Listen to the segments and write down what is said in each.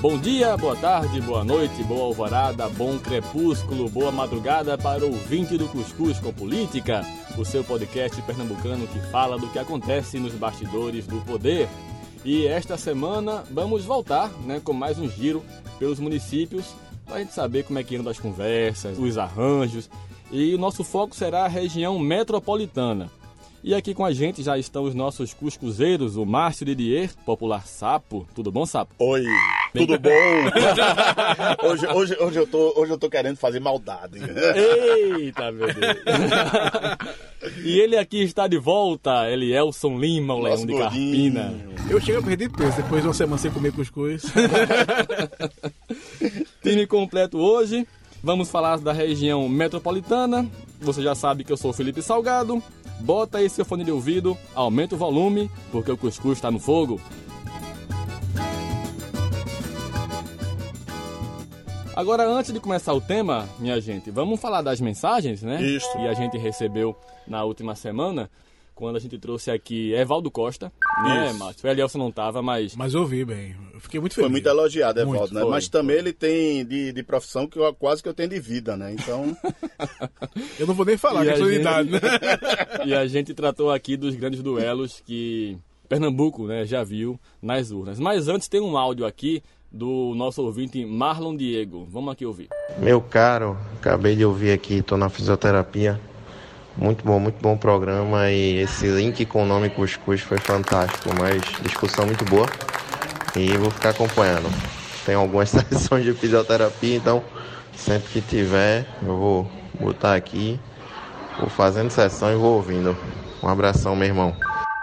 Bom dia, boa tarde, boa noite, boa alvorada, bom crepúsculo, boa madrugada para o ouvinte do Cuscuz com Política, o seu podcast pernambucano que fala do que acontece nos bastidores do poder. E esta semana vamos voltar né, com mais um giro pelos municípios para a gente saber como é que andam as conversas, os arranjos. E o nosso foco será a região metropolitana. E aqui com a gente já estão os nossos cuscuzeiros, o Márcio Didier, popular Sapo. Tudo bom, Sapo? Oi, tudo bom? hoje, hoje, hoje, eu tô, hoje eu tô querendo fazer maldade. Eita, meu Deus. e ele aqui está de volta, ele é Elson Lima, o Leão de Carpina. Eu chego a perder peso depois de uma semana sem comer cuscuz. Time completo hoje. Vamos falar da região metropolitana. Você já sabe que eu sou o Felipe Salgado. Bota aí seu fone de ouvido, aumenta o volume, porque o cuscuz está no fogo. Agora, antes de começar o tema, minha gente, vamos falar das mensagens, né? Isso. Que a gente recebeu na última semana, quando a gente trouxe aqui Evaldo Costa, né, Isso. Márcio? O Elielson não tava, mas Mas ouvi bem. Eu fiquei muito feliz. Foi muito elogiado, Muito, Evaldo, né? foi, Mas também ele tem de, de profissão que eu, quase que eu tenho de vida, né? Então, Eu não vou nem falar, E que é a sua gente- idade, né? e a gente tratou aqui dos grandes duelos que Pernambuco né, já viu nas urnas. Mas antes tem um áudio aqui do nosso ouvinte Marlon Diego. Vamos aqui ouvir. Meu caro, acabei de ouvir aqui, tô na fisioterapia. Muito bom, muito bom programa e esse link com o nome Cuscuz foi fantástico, mas discussão muito boa e vou ficar acompanhando. Tem algumas sessões de fisioterapia, então sempre que tiver eu vou botar aqui, vou fazendo sessão e vou ouvindo. Um abração, meu irmão.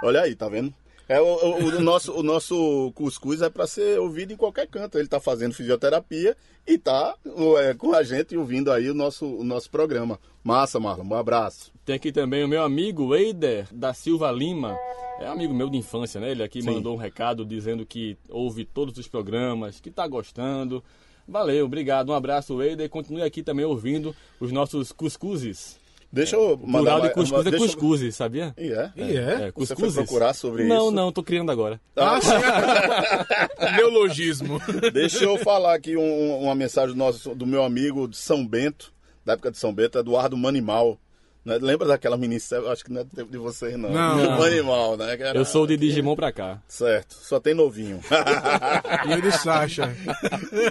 olha aí, tá vendo? É, o, o- o nosso, o nosso cuscuz é para ser ouvido em qualquer canto. Ele tá fazendo fisioterapia e tá é, com a gente ouvindo aí o nosso, o nosso programa. Massa, Marlon. Um abraço. Tem aqui também o meu amigo Eider da Silva Lima. É amigo meu de infância, né? Ele aqui Sim. mandou um recado dizendo que ouve todos os programas, que tá gostando. Valeu, obrigado. Um abraço, Eider. Continue aqui também ouvindo os nossos cuscuzes. Deixa eu mandar... Plural de cuscuz é deixa eu- sabia? E é? E é? É, Você foi procurar sobre não, isso? Não, tô criando agora. Ah, sim. Neologismo. Deixa eu falar aqui um- uma mensagem do, nosso, do meu amigo de São Bento, da época de São Bento, Eduardo Manimal. Né? Lembra daquela minissérie? Acho que não é do tempo de vocês, não. Não. Manimal, né? Era- Eu sou de Digimon pra cá. Certo, só tem novinho. E eu de Sasha.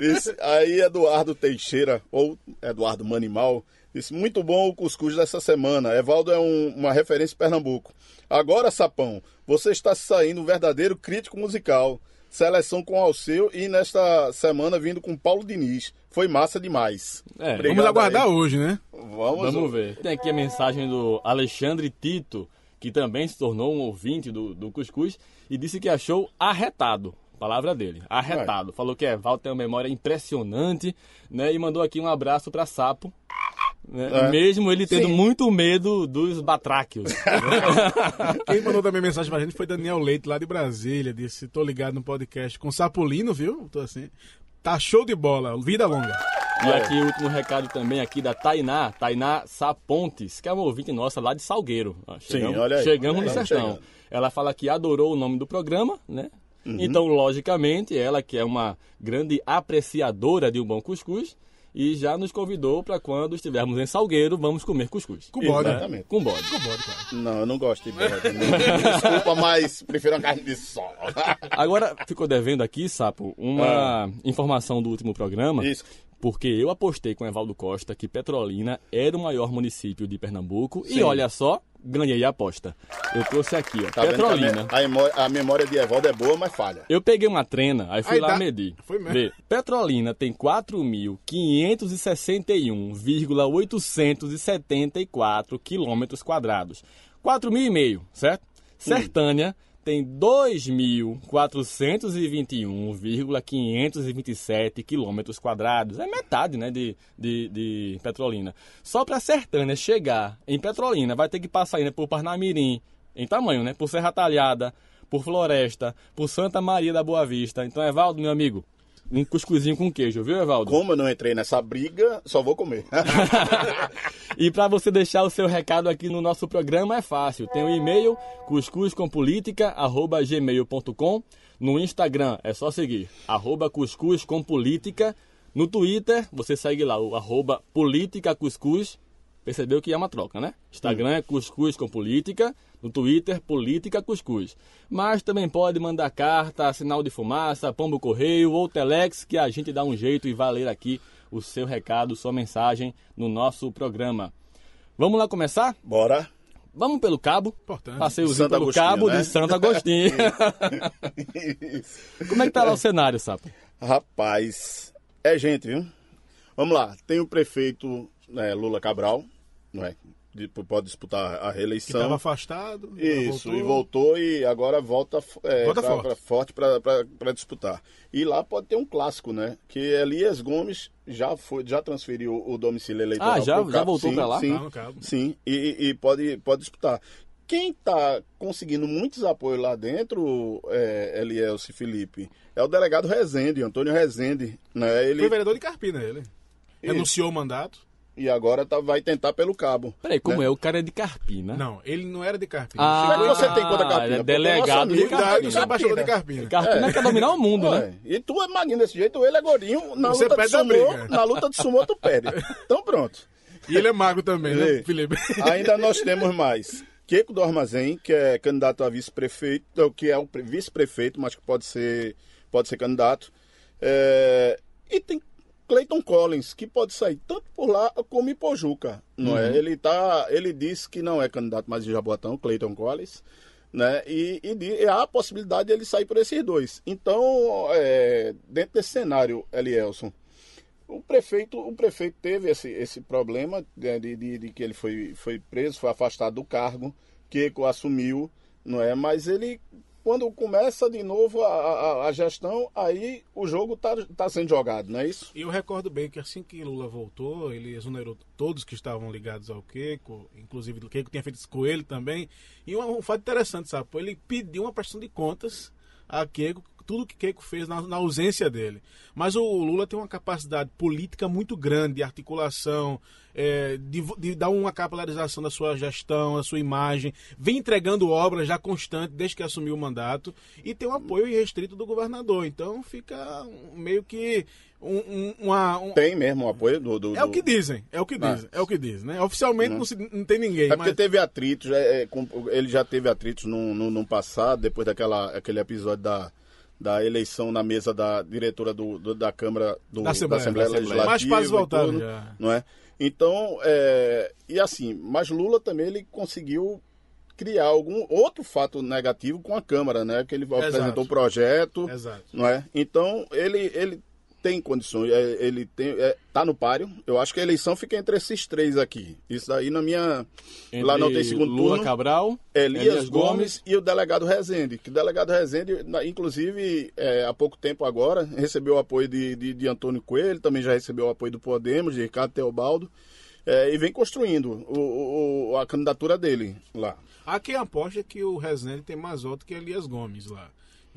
Esse- aí Eduardo Teixeira, ou Eduardo Manimal, disse, muito bom o cuscuz dessa semana. Evaldo é um- uma referência em Pernambuco. Agora, Sapão, você está saindo um verdadeiro crítico musical. Seleção com Alceu e nesta semana vindo com Paulo Diniz. Foi massa demais. É, Obrigado Vamos aguardar aí. hoje, né? Vamos, Vamos ver. Tem aqui a mensagem do Alexandre Tito, que também se tornou um ouvinte do, do Cuscuz, e disse que achou arretado. Palavra dele, arretado. Falou que Evaldo tem uma memória impressionante, né? E mandou aqui um abraço pra Sapo. Né? É. Mesmo ele tendo Sim. muito medo dos batráquios. Quem mandou também mensagem pra gente foi Daniel Leite, lá de Brasília. Disse: tô ligado no podcast com Sapolino, viu? Tô assim. Tá show de bola, vida longa. E aqui o último recado também aqui da Tainá, Tainá Sapontes, que é uma ouvinte nossa lá de Salgueiro. Ó, Chegamos, olha aí. chegamos no Estamos sertão. chegando. Ela fala que adorou o nome do programa, né? Uhum. Então, logicamente, ela que é uma grande apreciadora de um bom cuscuz, e já nos convidou para quando estivermos em Salgueiro, vamos comer cuscuz. Com bode. Exatamente. Com bode. Com bode, cara. Não, eu não gosto de bode. Desculpa, mas prefiro uma carne de sol. Agora, ficou devendo aqui, Sapo, uma informação do último programa. Ah. Isso. Porque eu apostei com o Evaldo Costa que Petrolina era o maior município de Pernambuco. Sim. E olha só, ganhei a aposta. Eu trouxe aqui, ó, Tá a Petrolina. me- A, memória, a memória de Evaldo é boa, mas falha. Eu peguei uma trena, aí fui Aí lá dá- medir. Foi mesmo. Vê, Petrolina tem 4.561,874 quilômetros quadrados. 4.500, certo? Sertânia tem 2.421,527 quilômetros quadrados. É metade, né, de, de, de Petrolina. Só para Sertânia chegar em Petrolina, vai ter que passar ainda por Parnamirim, em tamanho, né? Por Serra Talhada, por Floresta, por Santa Maria da Boa Vista. Então, Evaldo, meu amigo, um cuscuzinho com queijo, viu, Evaldo? Como eu não entrei nessa briga, só vou comer. e para você deixar o seu recado aqui no nosso programa é fácil. Tem o e-mail cuscuzcompolitica@gmail.com. No Instagram é só seguir arroba cuscuzcompolitica. No Twitter você segue lá o arroba politicacuscuz. Percebeu que é uma troca, né? Instagram é cuscuz com política, no Twitter política cuscuz. Mas também pode mandar carta, sinal de fumaça, pombo correio ou telex que a gente dá um jeito e vai ler aqui o seu recado, sua mensagem no nosso programa. Vamos lá começar? Bora. Vamos pelo cabo. Importante. Passeiozinho Santo pelo Agostinho, cabo né? de Santo Agostinho. Como é que tá lá o cenário, Sapo? Rapaz, é gente, viu? Vamos lá. Tem o prefeito né, Lula Cabral, não é? De- pode disputar a Que reeleição. estava afastado. Isso, voltou. e voltou e agora volta, é, Volta pra- forte. para disputar. E lá pode ter um clássico, né? Que Elias Gomes já foi, já transferiu o domicílio eleitoral. Ah, já- pro já voltou pra lá? Sim, Cabo. sim e, e pode, pode disputar. Quem está conseguindo muitos apoios lá dentro, é, Elielce Felipe, é o delegado Rezende, Antônio Rezende. Né? Ele, Foi vereador de Carpina, ele. Renunciou o mandato. E agora tá, vai tentar pelo cabo. Peraí, como né? é? O cara é de Carpina. Não, ele não era de Carpina. Ah, Como é que você tem contra Carpina? ele é delegado de Carpina. eu sou embaixador de Carpina. Carpina quer dominar o mundo, né? Ué, E tu é magrinho desse jeito, ele é gordinho, na Você luta de perde sumô, na luta de sumô tu perde. Então pronto. E ele é magro também, né. Felipe? Ainda nós temos mais Queco do Armazém, que é candidato a vice-prefeito, ou que é o pre- vice-prefeito, mas que pode ser, pode ser candidato. É, e tem Clayton Collins, que pode sair tanto por lá como em Pojuca, não é? Ele, tá, ele disse que não é candidato mais em Jaboatão, Clayton Collins, né? E, e e há a possibilidade de ele sair por esses dois. Então, é, dentro desse cenário, Elielson, o prefeito, o prefeito teve esse, esse problema né, de, de, de que ele foi, foi preso, foi afastado do cargo, Keiko assumiu, não é? Mas ele, quando começa de novo a, a, a gestão, aí o jogo está tá sendo jogado, não é isso? E eu recordo bem que assim que Lula voltou, ele exonerou todos que estavam ligados ao Keiko, inclusive o Keiko tinha feito isso com ele também. E um, um fato interessante, sabe? Ele pediu uma prestação de contas a Keiko, tudo que Keiko fez na, na ausência dele. Mas o Lula tem uma capacidade política muito grande de articulação, é, de, de dar uma capilarização da sua gestão, da sua imagem, vem entregando obras já constante desde que assumiu o mandato e tem um apoio irrestrito do governador. Então fica meio que um, um- uma, um- Tem mesmo o apoio do. do- é o que dizem, é o que Ah. dizem, é o que dizem, né? Oficialmente não, se- não tem ninguém, É porque mas teve atritos, é, é, ele já teve atritos no, no, no passado, depois daquela aquele episódio da, da eleição na mesa da diretora do, do- da Câmara do, Da Assembleia. da Da Assembleia. Legislativa. Mas quase voltaram tudo, já. Não é? Então, é, e assim, mas Lula também ele conseguiu criar algum outro fato negativo com a Câmara, né? Que ele apresentou o projeto, Exato. não é? Então, ele, ele tem condições, é, ele tem, é, tá no páreo. Eu acho que a eleição fica entre esses três aqui. Isso daí na minha... lá não tem segundo Lula turno. Cabral, Elias, Gomes, e o delegado Rezende. Que o delegado Rezende, inclusive, é, há pouco tempo agora, recebeu o apoio de, de, de Antônio Coelho, também já recebeu o apoio do Podemos, de Ricardo Teobaldo, é, e vem construindo o, o- a candidatura dele lá. Há quem aposta que o Rezende tem mais voto que Elias Gomes lá.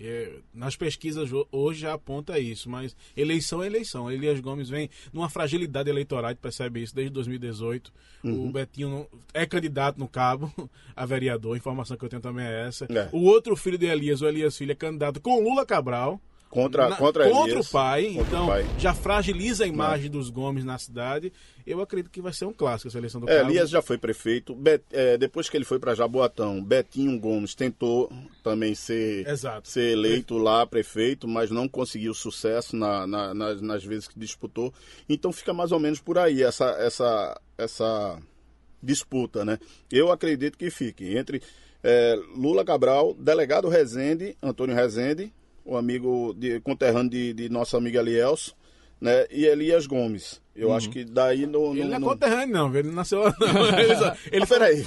É, nas pesquisas ho- hoje já aponta isso, mas eleição é eleição. Elias Gomes vem numa fragilidade eleitoral, a gente percebe isso desde 2018. Uhum. O Betinho é candidato no Cabo a vereador, a informação que eu tenho também é essa. É. O outro filho de Elias, o Elias Filho, é candidato com Lula Cabral. Contra, Na- contra, contra Elias, o pai, contra o então pai. já fragiliza a imagem dos Gomes na cidade. Eu acredito que vai ser um clássico essa eleição do É, Cabo. Elias já foi prefeito. Bet- é, depois que ele foi para Jaboatão, Betinho Gomes tentou também ser, Exato. ser eleito lá prefeito, mas não conseguiu sucesso na- na- nas, nas vezes que disputou. Então fica mais ou menos por aí essa, essa, essa disputa, né? Eu acredito que fique entre é, Lula Cabral, delegado Rezende, Antônio Rezende, o amigo de, conterrâneo de, de nosso amigo Elielso, né? E Elias Gomes. Eu acho que daí no, Ele no- não é no- conterrâneo, não, ele nasceu. Não. Ele, só- ele peraí.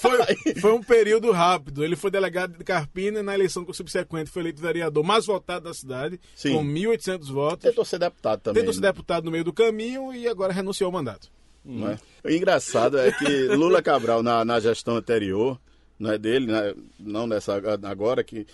foi, foi um período rápido. Ele foi delegado de Carpina e na eleição subsequente foi eleito vereador mais votado da cidade, Sim. com 1.800 votos. Tentou ser deputado também. Tentou ser né? deputado no meio do caminho e agora renunciou ao mandato. não é? O engraçado é que Lula Cabral, na, na gestão anterior, não é dele, né, não nessa agora, que ele-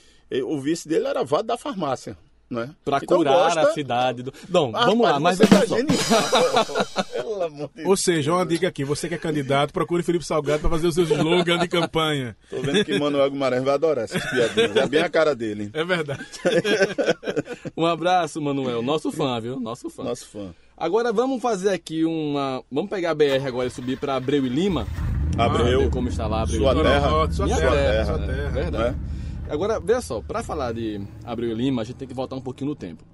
o vice dele era vado da farmácia. né? Pra Então curar gosta- a cidade do. Não, Ah, vamos lá, mas você veja só. genial. Pelo amor de Ou seja, uma dica aqui, você que é candidato, procure Felipe Salgado para fazer os seus slogans de campanha. Tô vendo que Manuel Guimarães vai adorar essas piadinhas. É bem a cara dele. É verdade. Um abraço, Manuel. Nosso fã, viu? Nosso fã. Nosso fã. Agora vamos fazer aqui uma. Vamos pegar a BR agora e subir pra Abreu e Lima. Abreu, ver como está lá Abreu sua e Lima. terra, Sua terra, terra, sua né? terra. Verdade. né? Agora, veja só, pra falar de Abreu e Lima, a gente tem que voltar um pouquinho no tempo.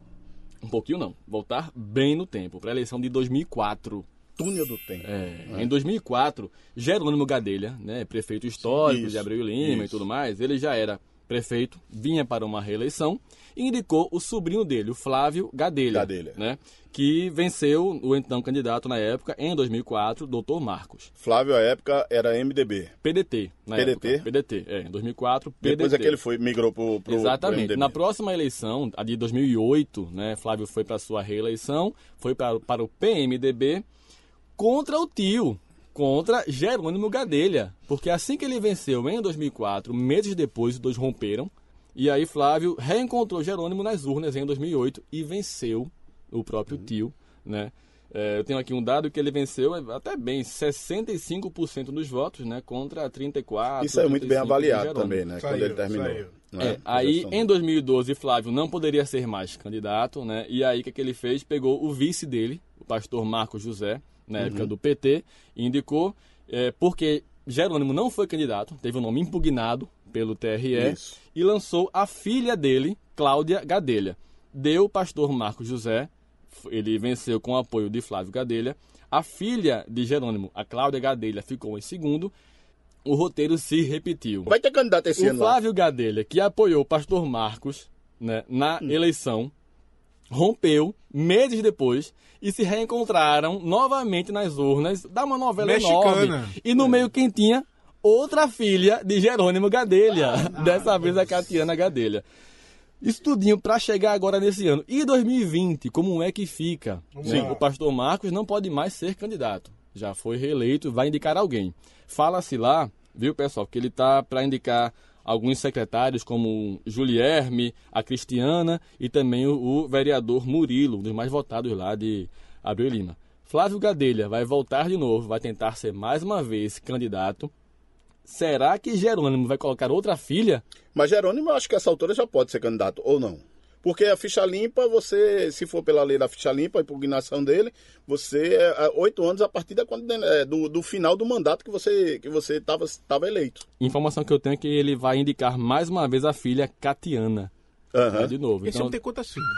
Um pouquinho não, voltar bem no tempo, pra eleição de 2004. Túnel do tempo. É, Em 2004, Jerônimo Gadelha, né, prefeito histórico Isso, de Abreu e Lima e isso. tudo mais, ele já era prefeito, vinha para uma reeleição e indicou o sobrinho dele, o Flávio Gadelha, Gadelha. né, que venceu o então candidato na época, em 2004, Dr. Marcos. Flávio, à época, era MDB. PDT, na PDT? época. PDT, é, em 2004, PDT. Depois é que ele foi, migrou pro, pro, Exatamente. pro MDB. Na próxima eleição, a de 2008, né, Flávio foi para sua reeleição, foi para, para o PMDB contra o tio, contra Jerônimo Gadelha. Porque assim que ele venceu em 2004, meses depois, os dois romperam. E aí Flávio reencontrou Jerônimo nas urnas em 2008 e venceu o próprio tio, né? É, eu tenho aqui um dado que ele venceu até bem 65% dos votos, né, contra 34. Isso é muito bem 35 de avaliado também, né? Saiu, quando ele terminou. saiu. não É, A aí gestão em dele. 2012 Flávio não poderia ser mais candidato, né? E aí o que, que ele fez? Pegou o vice dele, o pastor Marcos José, na época Uhum. do PT, indicou, é, porque Jerônimo não foi candidato, teve o nome impugnado pelo TRE, Isso. e lançou a filha dele, Cláudia Gadelha. Deu o pastor Marcos José, ele venceu com o apoio de Flávio Gadelha. A filha de Jerônimo, a Cláudia Gadelha, ficou em segundo. O roteiro se repetiu. Vai ter candidato esse O ano lá. Flávio Gadelha, que apoiou o pastor Marcos né, na Hum. eleição, rompeu meses depois e se reencontraram novamente nas urnas da uma novela Mexicana. enorme. E no meio quem tinha? Outra filha de Jerônimo Gadelha. Ah, Dessa vez a Catiana Gadelha. Isso tudinho para chegar agora nesse ano. E 2020, como é que fica? Vamos lá. O pastor Marcos não pode mais ser candidato. Já foi reeleito, vai indicar alguém. Fala-se lá, viu, pessoal, que ele tá para indicar alguns secretários como Julierme, a Cristiana e também o, vereador Murilo, um dos mais votados lá de Abreu Lima. Flávio Gadelha vai voltar de novo, vai tentar ser mais uma vez candidato. Será que Jerônimo vai colocar outra filha? Mas Jerônimo, eu acho que essa altura já pode ser candidato, ou não. Porque a ficha limpa, você, se for pela lei da ficha limpa, a impugnação dele, você, é, oito anos a partir da, quando- é, do, do final do mandato que você que você estava eleito. Informação que eu tenho é que ele vai indicar mais uma vez a filha Catiana. Né, de novo. Esse Então, homem tem quantas filhas?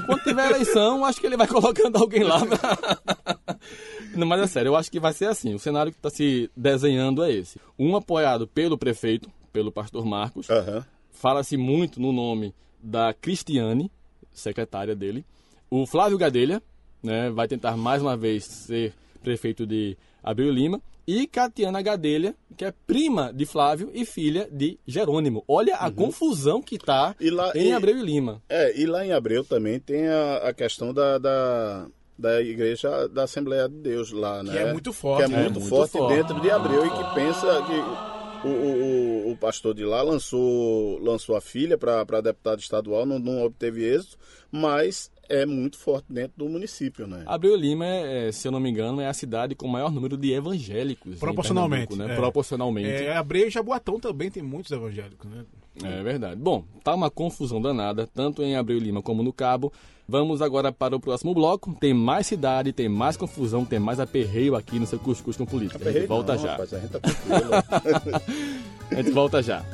enquanto tiver eleição, acho que ele vai colocando alguém lá. Não, mas é sério, eu acho que vai ser assim. O cenário que está se desenhando é esse. Um apoiado pelo prefeito, pelo pastor Marcos. Aham. Fala-se muito no nome da Cristiane, secretária dele. O Flávio Gadelha, né, vai tentar mais uma vez ser prefeito de Abreu Lima. E Catiana Gadelha, que é prima de Flávio e filha de Jerônimo. Olha a confusão que está Uhum. Em Abreu e Lima. É, e lá em Abreu também tem a, a questão da, da, da igreja da Assembleia de Deus lá, né? Que é muito forte, Que é né? muito, muito forte, forte. dentro de Abreu e que pensa que o, o, o- o pastor de lá lançou, lançou a filha para deputado estadual, não, não obteve êxito, mas é muito forte dentro do município, né? Abreu Lima, é, é, se eu não me engano, é a cidade com o maior número de evangélicos. Proporcionalmente, né? é. Proporcionalmente. É, Abreu e Jaboatão também tem muitos evangélicos, né? É verdade. Bom, tá uma confusão danada, tanto em Abreu Lima como no Cabo. Vamos agora para o próximo bloco. Tem mais cidade, tem mais confusão, tem mais aperreio aqui no seu Cuscuz com Política. A gente Aperreio volta não, já. Rapaz, a gente tá. A gente volta já.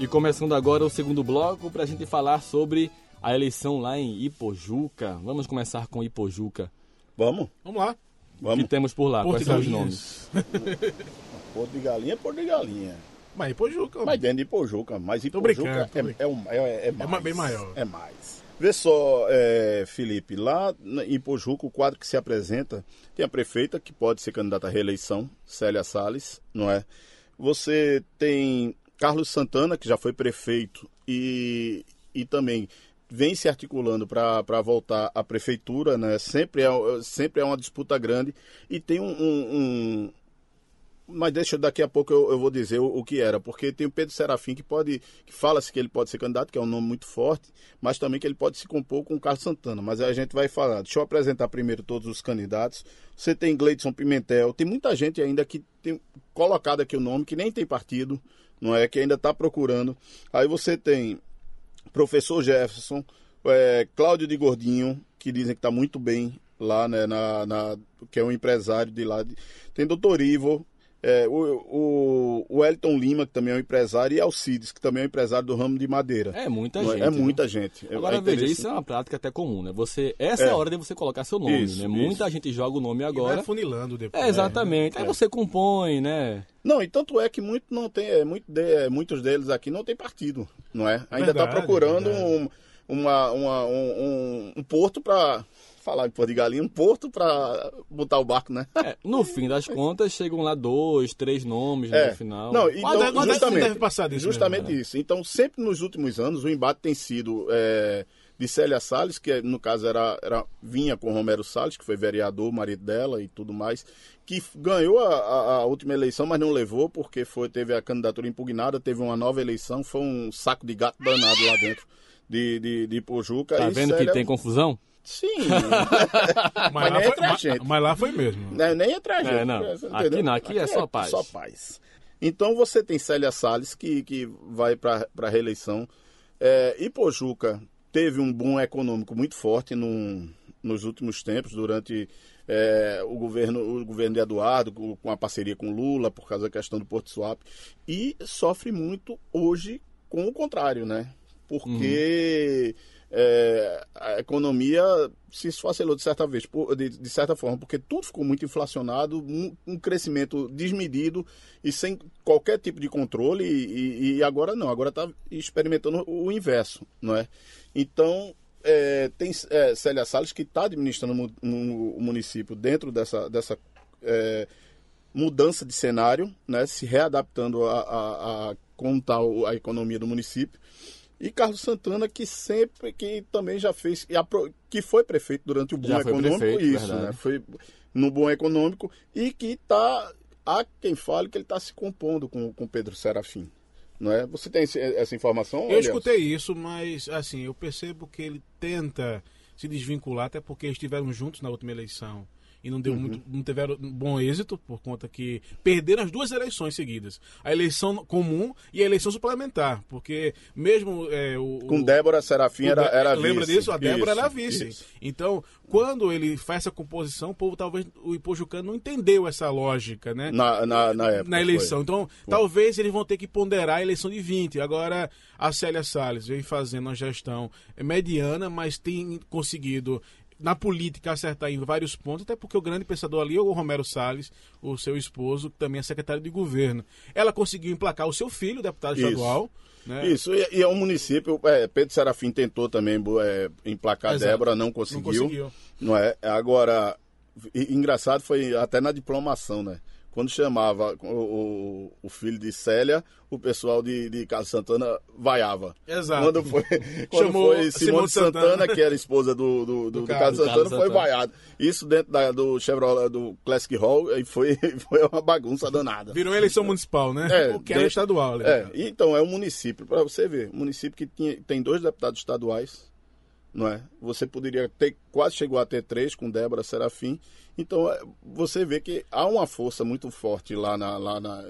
E começando agora o segundo bloco para a gente falar sobre a eleição lá em Ipojuca. Vamos começar com Ipojuca. Vamos, Vamos lá. O vamos. que temos por lá? Porto Quais são os nomes? Porto de galinha é porto de galinha. Mas Ipojuca. Mas dentro de Ipojuca, mas Tô brincando, tô é, é, um- é, é mais. ma- bem maior. É mais. Vê só, é, Felipe, lá em Ipojuca, o quadro que se apresenta tem a prefeita, que pode ser candidata à reeleição, Célia Salles, não é? Você tem Carlos Santana, que já foi prefeito e, e também vem se articulando para voltar à prefeitura, né? Sempre é, sempre é uma disputa grande. E tem um, um- um- mas deixa daqui a pouco eu, eu vou dizer o, o, que era, porque tem o Pedro Serafim que pode, que fala-se que ele pode ser candidato, que é um nome muito forte, mas também que ele pode se compor com o Carlos Santana. Mas a gente vai falar. Deixa eu apresentar primeiro todos os candidatos. Você tem Gleidson Pimentel, tem muita gente ainda que tem colocado aqui o nome, que nem tem partido, não é? Que ainda está procurando. Aí você tem professor Jefferson, é, Cláudio de Gordinho, que dizem que está muito bem lá, né, na, na, que é um empresário de lá. Tem doutor Ivo, é, o, o, o Elton Lima, que também é um empresário, e Alcides, que também é um empresário do ramo de madeira. É muita Não, gente. É muita gente. Agora, é veja, isso é uma prática até comum, né? Você, essa é, a hora de você colocar seu nome, Isso, né? Muita gente joga o nome agora. E vai funilando depois. É, exatamente. Aí É. você compõe, né? Não, e tanto é que muito não tem, é, muito de- é, muitos deles aqui não tem partido, não é? Ainda está procurando um, uma, uma- um, um- um porto para falar em Porto de Galinha, um porto para botar o barco, né? É, no fim das contas, chegam lá dois, três nomes né, É. no final. Não, então, deve- mas justamente, deve passar disso justamente mesmo, né? isso. Então, sempre nos últimos anos, o embate tem sido é, de Célia Salles, que no caso era, era vinha com Romero Salles, que foi vereador, marido dela e tudo mais, que ganhou a, a- a última eleição, mas não levou, porque foi, teve a candidatura impugnada, teve uma nova eleição, foi um saco de gato danado lá dentro de, de, de Pojuca. Tá vendo que Célia- tem confusão? Sim, Mas, Mas lá nem foi, mas- gente. mas lá foi mesmo. né, nem entrar gente. É, não. você Aqui não, aqui é só paz. Só paz. Então você tem Célia Salles, que, que vai para a reeleição. É, e Pojuca teve um boom econômico muito forte no, nos últimos tempos, durante é, o, governo, o governo de Eduardo, com a parceria com Lula, por causa da questão do Porto Swap. E sofre muito hoje com o contrário, né? Porque é, a economia se esfacelou de certa vez, de, de certa forma, porque tudo ficou muito inflacionado, um, um crescimento desmedido e sem qualquer tipo de controle, e, e- e agora não, agora está experimentando o inverso, não é? Então, é, tem é, Célia Salles que está administrando o município dentro dessa, dessa é, mudança de cenário, né, se readaptando a, a, a como está a economia do município. E Carlos Santana, que sempre, que também já fez, e apro- que foi prefeito durante o boom foi econômico, prefeito, isso, verdade. né? Foi no boom econômico, e que está, há quem fale que ele está se compondo com, com Pedro Serafim. Não é? Você tem esse- essa informação? Eu Elias? escutei isso, mas assim, eu percebo que ele tenta se desvincular, até porque eles estiveram juntos na última eleição. E não Uhum. deu muito, não tiveram bom êxito, por conta que perderam as duas eleições seguidas. A eleição comum e a eleição suplementar. Porque mesmo é, o. Com o- Débora Serafim era, era Lembra vice. disso? A Débora Isso, era vice. isso. Então, quando ele faz essa composição, o povo talvez, o Ipojucano não entendeu essa lógica, né? Na, na, na época. na eleição. foi. Então, talvez eles vão ter que ponderar a eleição de 20. Agora, a Célia Salles vem fazendo uma gestão mediana, mas tem conseguido, na política, acertar em vários pontos, até porque o grande pensador ali é o Romero Salles, o seu esposo, que também é secretário de governo. Ela conseguiu emplacar o seu filho, deputado Isso. estadual. Né? Isso, e, e é um município. é, Pedro Serafim tentou também é, emplacar Exato. Débora, não Não conseguiu. conseguiu. Não é? Agora, engraçado foi até na diplomação, né? Quando chamava o, o, filho de Célia, o pessoal de, de Carlos Santana vaiava. Exato. Quando foi, quando Chamou foi Simone Santana, Santana, que era esposa do, do, do, Do do Carlos. Carlos Santana, Carlos foi Santana. vaiado. Isso dentro da, do Chevrolet, do Classic Hall, e foi, foi uma bagunça danada. Virou eleição municipal, né? É, o que era estadual. né? É, então é um município, para você ver, um município que tinha, tem dois deputados estaduais, não é? Você poderia ter, quase chegou a ter três com Débora Serafim. Então é, você vê que há uma força muito forte lá na, lá na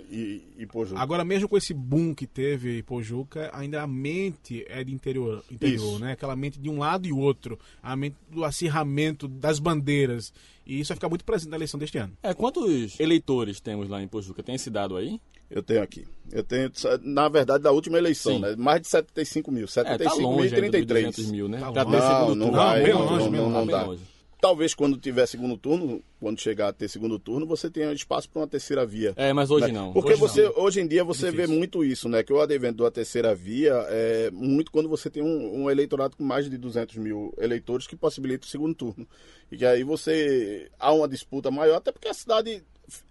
Ipojuca. Agora, mesmo com esse boom que teve em Pojuca, ainda a mente é de interior, interior Isso. né? Aquela mente de um lado e outro. A mente do acirramento das bandeiras. E isso vai ficar muito presente na eleição deste ano. É, quantos eleitores temos lá em Pojuca? Tem esse dado aí? Eu tenho aqui. Eu tenho, na verdade, da última eleição, Sim. né? Mais de 75 mil. É, tá 75 mil longe e ainda dos 33. 200 mil, né? Tá longe. ter segundo Não, não turno. vai, bem não, longe não, mesmo, não tá bem dá. longe. Talvez quando tiver segundo turno, quando chegar a ter segundo turno, você tenha espaço para uma terceira via. É, mas hoje né? não. Porque Hoje você, não. hoje em dia você vê muito isso, né? Que o advento da terceira via é muito quando você tem um, um eleitorado com mais de 200 mil eleitores que possibilita o segundo turno. E que aí você há uma disputa maior, até porque a cidade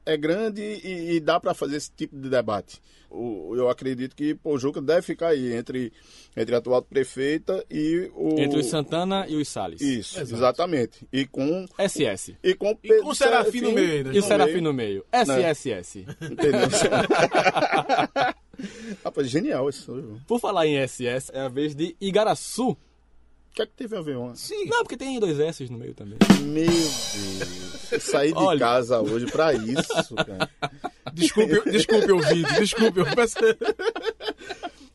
é grande e, e dá para fazer esse tipo de debate. O, eu acredito que Pojuca deve ficar aí entre, entre a atual prefeita e o. Entre os Santana e os Salles. Isso, Exato. exatamente. E com. SS. E com, e com o Serafim no meio. Né? E o Serafim no meio. SSS. Né? Entendeu? Rapaz, genial isso. Por falar em SS, é a vez de Igaraçu. O que é que teve a ver uma? Sim. Não, porque tem dois S no meio também. Meu Deus. Eu saí de Olha... casa hoje pra isso, cara. Desculpe, desculpe o vídeo, desculpe. Eu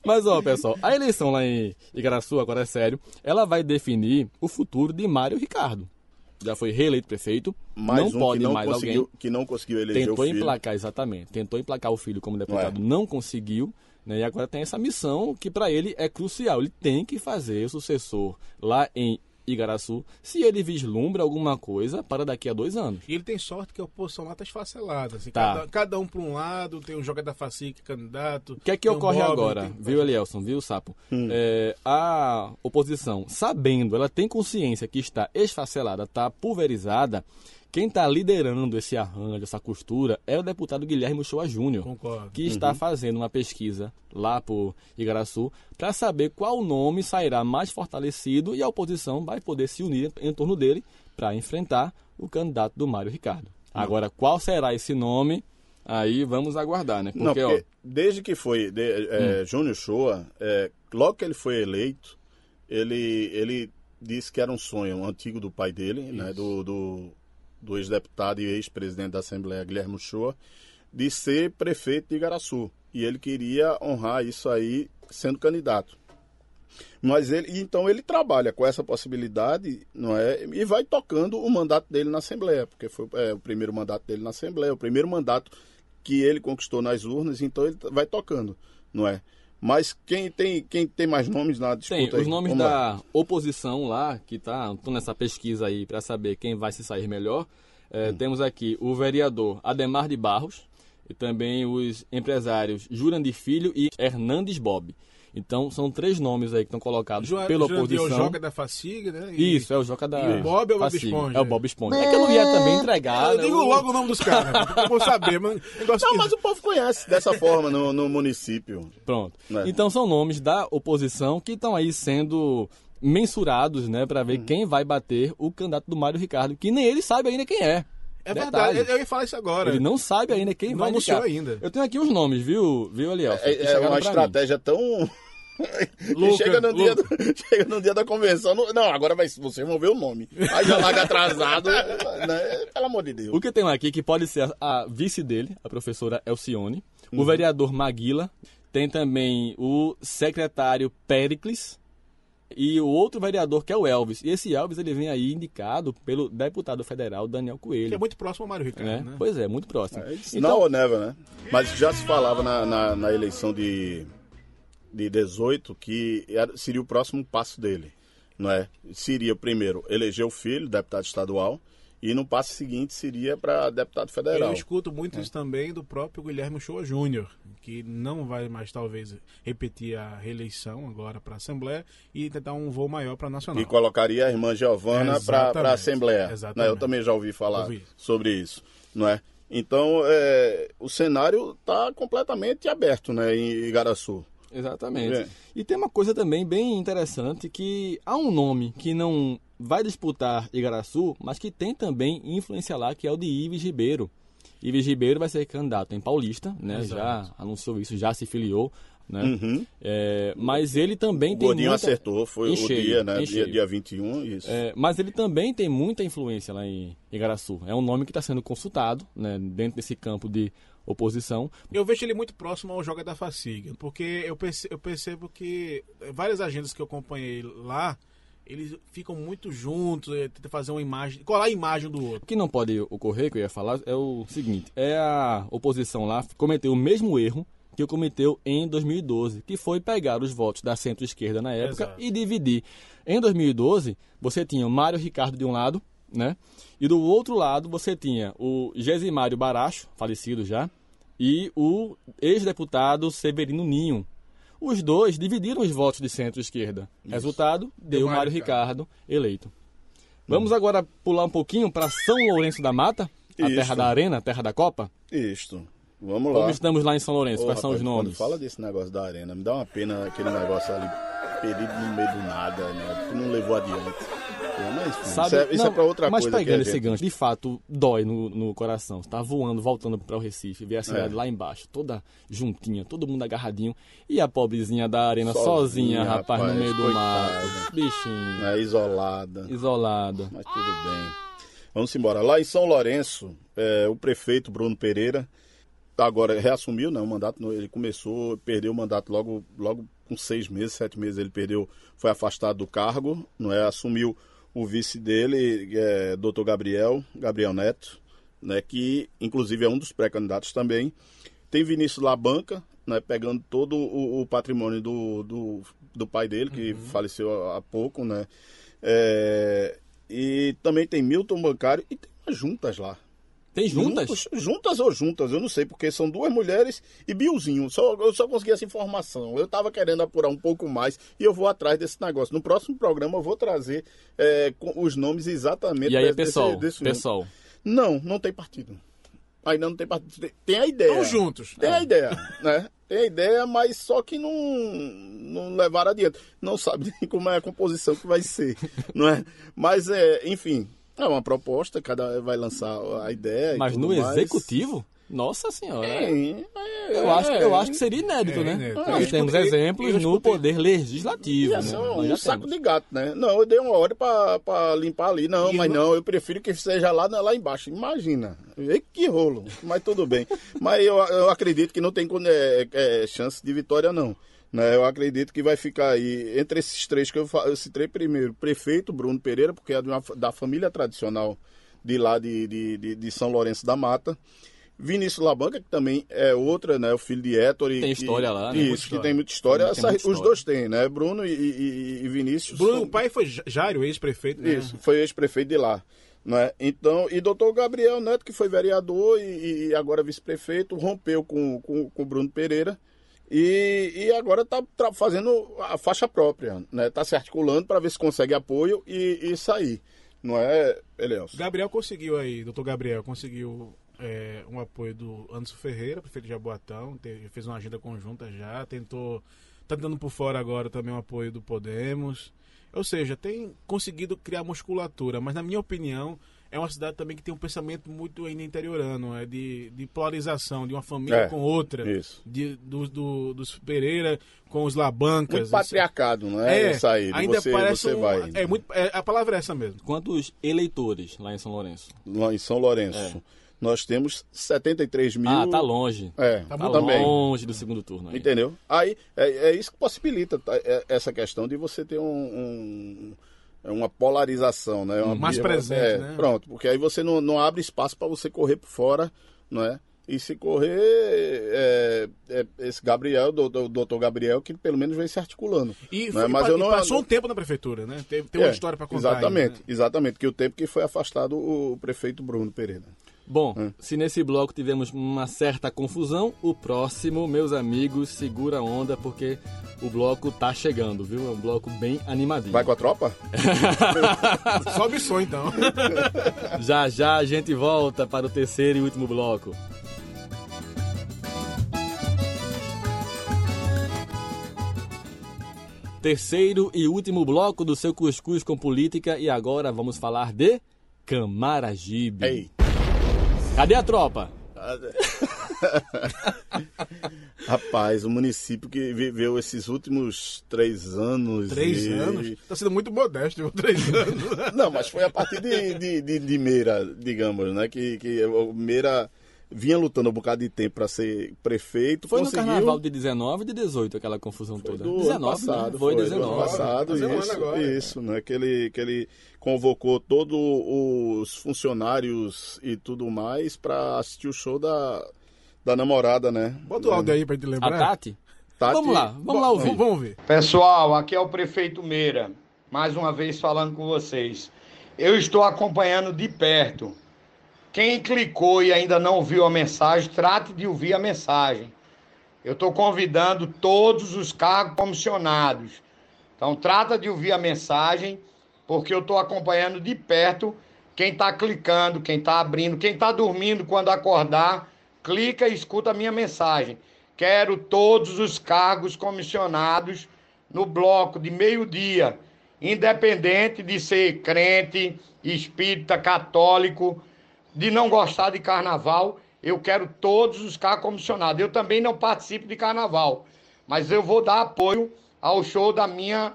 Mas, ó, pessoal, a eleição lá em Igaraçu, agora é sério, ela vai definir o futuro de Mário Ricardo. Já foi reeleito prefeito, mais não um pode não mais alguém. Que não conseguiu eleger tentou o filho. emplacar, exatamente. Tentou emplacar o filho como deputado, não, é. não conseguiu. Né, e agora tem essa missão que para ele é crucial. Ele tem que fazer o sucessor lá em Igaraçu, se ele vislumbra alguma coisa para daqui a dois anos. E ele tem sorte que a oposição lá está esfacelada. Assim, tá. cada, cada, um para um lado, tem um jogo da Facic candidato. O que é que ocorre um Bob, agora, tem... viu, Elielson, viu, Sapo? Hum. É, a oposição, sabendo, ela tem consciência que está esfacelada, está pulverizada, quem está liderando esse arranjo, essa costura, é o deputado Guilherme Shoa Júnior, que está uhum. fazendo uma pesquisa lá por Igaraçu para saber qual nome sairá mais fortalecido e a oposição vai poder se unir em torno dele para enfrentar o candidato do Mário Ricardo. Uhum. Agora, qual será esse nome? Aí vamos aguardar, né? Porque, Não, porque ó, desde que foi de, é, hum. Júnior Shoa, é, logo que ele foi eleito, ele, ele disse que era um sonho antigo do pai dele, né? Do, do do ex-deputado e ex-presidente da Assembleia, Guilherme Uchoa, de ser prefeito de Igaraçu. E ele queria honrar isso aí sendo candidato. Mas ele, então ele trabalha com essa possibilidade, não é? E vai tocando o mandato dele na Assembleia, porque foi é, o primeiro mandato dele na Assembleia, o primeiro mandato que ele conquistou nas urnas, então ele vai tocando, não é? Mas quem tem, quem tem mais nomes na disputa? Tem, os nomes Vamos da lá. oposição lá, que tá, estão nessa pesquisa aí para saber quem vai se sair melhor. É, hum. Temos aqui o vereador Ademar de Barros e também os empresários Jurandir Filho e Hernandes Bob. Então, são três nomes aí que estão colocados jo pela oposição. É o Joca da Faciga, né? E, Isso, é o Joca da E o Bob é o Bob Esponja. É o Bob Esponja. É que eu não ia também entregar. Eu né? digo logo o nome dos caras, eu vou saber. Mas não, que... mas o povo conhece dessa forma no, no município. Pronto. Né? Então, são nomes da oposição que estão aí sendo mensurados, né, para ver hum. quem vai bater o candidato do Mário Ricardo, que nem ele sabe ainda quem é. É Detalhe. verdade, eu ia falar isso agora. Ele não sabe ainda quem não vai anunciou ainda. Eu tenho aqui os nomes, viu, viu Eliel? É, é uma estratégia mim. tão Luca, chega, no dia do, chega no dia da convenção. No, não, agora vai, vocês vão ver o nome. Aí já larga atrasado. né? Pelo amor de Deus. O que tem aqui que pode ser a, a vice dele, a professora Elcione, uhum. o vereador Maguila, tem também o secretário Pericles e o outro vereador que é o Elvis. E esse Elvis ele vem aí indicado pelo deputado federal Daniel Coelho. Que é muito próximo ao Mário Ricardo, né? né? Pois é, muito próximo. É, então, não ou never, né? Mas já se falava na, na, na eleição de de 18 que seria o próximo passo dele, não é? Seria primeiro eleger o filho, deputado estadual, e no passo seguinte seria para deputado federal. Eu escuto muito é. isso também do próprio Guilherme Shoa Júnior, que não vai mais talvez repetir a reeleição agora para a Assembleia e tentar um voo maior para a Nacional. E colocaria a irmã Giovana para a Assembleia. Exatamente. Né? Eu também já ouvi falar ouvi. sobre isso, não é? Então, é, o cenário está completamente aberto né, em Igaraçu. Exatamente. É. E tem uma coisa também bem interessante que há um nome que não vai disputar Igaraçu, mas que tem também influência lá, que é o de Ives Ribeiro. Ives Ribeiro vai ser candidato em Paulista, né? Exato. Já anunciou isso, já se filiou. Né? Uhum. É, mas ele também o tem. O muita... acertou, foi encheio, o dia, né? Dia, dia 21, isso. É, mas ele também tem muita influência lá em Igaraçu. É um nome que está sendo consultado né, dentro desse campo de oposição. Eu vejo ele muito próximo ao Joga da Faciga, porque eu percebo, eu percebo que várias agendas que eu acompanhei lá, eles ficam muito juntos, é, tentam fazer uma imagem, colar a imagem do outro. O que não pode ocorrer, que eu ia falar, é o seguinte: é a oposição lá cometeu o mesmo erro que cometeu em 2012, que foi pegar os votos da centro-esquerda na época Exato. e dividir. Em 2012, você tinha o Mário Ricardo de um lado, né? E do outro lado você tinha o Gesimário Baracho, falecido já, e o ex-deputado Severino Ninho. Os dois dividiram os votos de centro-esquerda. Resultado, deu, Mário Ricardo. Ricardo eleito. Vamos agora pular um pouquinho para São Lourenço da Mata, a Isto. terra da arena, a terra da Copa? Isto. Vamos lá. Como estamos lá em São Lourenço? Ô, Quais são os nomes? Fala desse negócio da arena, me dá uma pena aquele negócio ali perdido no meio do nada, né? Que não levou adiante. É, mas Sabe, isso é, isso não, é pra outra mas coisa. que pegando esse gente- gancho, de fato, dói no, no coração. Você tá voando, voltando para o Recife, ver a cidade É. lá embaixo, toda juntinha, todo mundo agarradinho. E a pobrezinha da arena Sozinha, sozinha, rapaz, no rapaz, meio do mato. Bichinho, né, isolada. isolada. Mas tudo bem. Vamos embora. Lá em São Lourenço, é, o prefeito Bruno Pereira agora reassumiu né, o mandato. Ele começou, perdeu o mandato logo, logo com seis meses, sete meses. Ele perdeu, foi afastado do cargo, não é? Assumiu o vice dele, é, doutor Gabriel, Gabriel Neto, né, que inclusive é um dos pré-candidatos também. Tem Vinícius Labanca, né, pegando todo o, o patrimônio do, do, do pai dele, que faleceu há, há pouco, né? É, e também tem Milton Bancário e tem umas juntas lá. Tem juntas? Juntos- juntas ou juntas, eu não sei, porque são duas mulheres e Billzinho. Só, eu só consegui essa informação. Eu estava querendo apurar um pouco mais e eu vou atrás desse negócio. No próximo programa eu vou trazer é, os nomes exatamente E aí, desse- pessoal, desse- desse pessoal. Não, não tem partido. Ainda não tem partido. Tem, a ideia. Estão juntos. Tem a ideia, né? Tem a ideia, mas só que não, não levaram adiante. Não sabe nem como é a composição que vai ser, não é? Mas, é, enfim, é uma proposta, cada vai lançar a ideia e Mas tudo no mais. executivo? Nossa senhora. É, é, Eu acho, eu é. acho que seria inédito, É, né? inédito. Nós temos exemplos no poder legislativo. Ia né? um já saco temos. de gato, né? Não, eu dei uma ordem pra limpar ali. Não, E mas não- não, eu prefiro que seja lá, lá embaixo. Imagina. E que rolo. Mas tudo bem. mas eu, eu acredito que não tem é, é, chance de vitória, não. Né? Eu acredito que vai ficar aí entre esses três que eu, eu citei primeiro. Prefeito Bruno Pereira, porque é de uma da família tradicional de lá de, de, de, de São Lourenço da Mata. Vinícius Labanca, que também é outra, né? O filho de Héctor. e Tem que- história lá, né? Isso, Muita que história. tem muita história. Tem muita Os história. dois têm, né? Bruno e, e- e Vinícius. Bruno, são- o pai foi Jairo, ex-prefeito. né? Isso, foi ex-prefeito de lá. Né? Então, e doutor Gabriel Neto, que foi vereador e, e agora vice-prefeito, rompeu com, com, com o Bruno Pereira e, e agora está fazendo a faixa própria, né? Está se articulando para ver se consegue apoio e, e sair. Não é, Elielson? Gabriel conseguiu aí, doutor Gabriel, conseguiu é, um apoio do Anderson Ferreira, prefeito de Jaboatão, fez uma agenda conjunta já, tentou, tá dando por fora agora também o apoio do Podemos. Ou seja, tem conseguido criar musculatura, mas na minha opinião é uma cidade também que tem um pensamento muito ainda interiorano, é de, de polarização de uma família É, com outra, Isso. de, do, do- dos Pereira com os Labancas. Muito patriarcado, não é? É, Essa aí, ainda você, parece você um- vai. É muito, é, a palavra é essa mesmo. Quantos eleitores lá em São Lourenço? Lá em São Lourenço. Nós temos 73 mil. Ah, tá longe. É, Tá Tá também. longe do segundo turno. Aí. Entendeu? Aí é, é isso que possibilita tá, é- essa questão de você ter um, um- é uma polarização, né? Uma, Mais é, presente, é, né? Pronto, porque aí você não, não abre espaço para você correr por fora, não é? E se correr, é, é esse Gabriel, o doutor Gabriel, que pelo menos vem se articulando. E, é? foi- Mas e eu não- passou um tempo na prefeitura, né? Tem, tem uma É, história para contar. Exatamente, ainda, né? exatamente. Que o tempo que foi afastado o prefeito Bruno Pereira. Bom, Hum. se nesse bloco tivemos uma certa confusão, o próximo, meus amigos, segura a onda porque o bloco tá chegando, viu? É um bloco bem animadinho. Vai com a tropa? Sobe o som, então. Já já a gente volta para o terceiro e último bloco. Terceiro e último bloco do seu Cuscuz com Política e agora vamos falar de Camaragibe. Ei. Cadê a tropa? Rapaz, o município que viveu esses últimos três anos. Três e- anos? Tá sendo muito modesto, viu? Três anos. Não, mas foi a partir de, de, de, de Meira, digamos, né? Que, que o Meira vinha lutando um bocado de tempo para ser prefeito. Foi conseguiu... no carnaval de 19 e de 18 aquela confusão toda. do 19, ano passado, né? Foi, do 19. ano passado, Fazer um ano isso, agora. isso, né? Que ele, que ele convocou todos os funcionários e tudo mais para assistir o show da, da namorada, né? Bota o áudio aí pra gente A lembrar. Tati? Tati- Vamos lá, vamos lá ouvir. Vamos, vamos ver. Pessoal, aqui é o prefeito Meira, mais uma vez falando com vocês. Eu estou acompanhando de perto. Quem clicou e ainda não viu a mensagem, trate de ouvir a mensagem. Eu estou convidando todos os cargos comissionados. Então, trata de ouvir a mensagem, porque eu estou acompanhando de perto quem está clicando, quem está abrindo, quem está dormindo quando acordar, clica e escuta a minha mensagem. Quero todos os cargos comissionados no bloco de meio-dia, independente de ser crente, espírita, católico, de não gostar de carnaval, eu quero todos os cargos comissionados. Eu também não participo de carnaval, mas eu vou dar apoio ao show da minha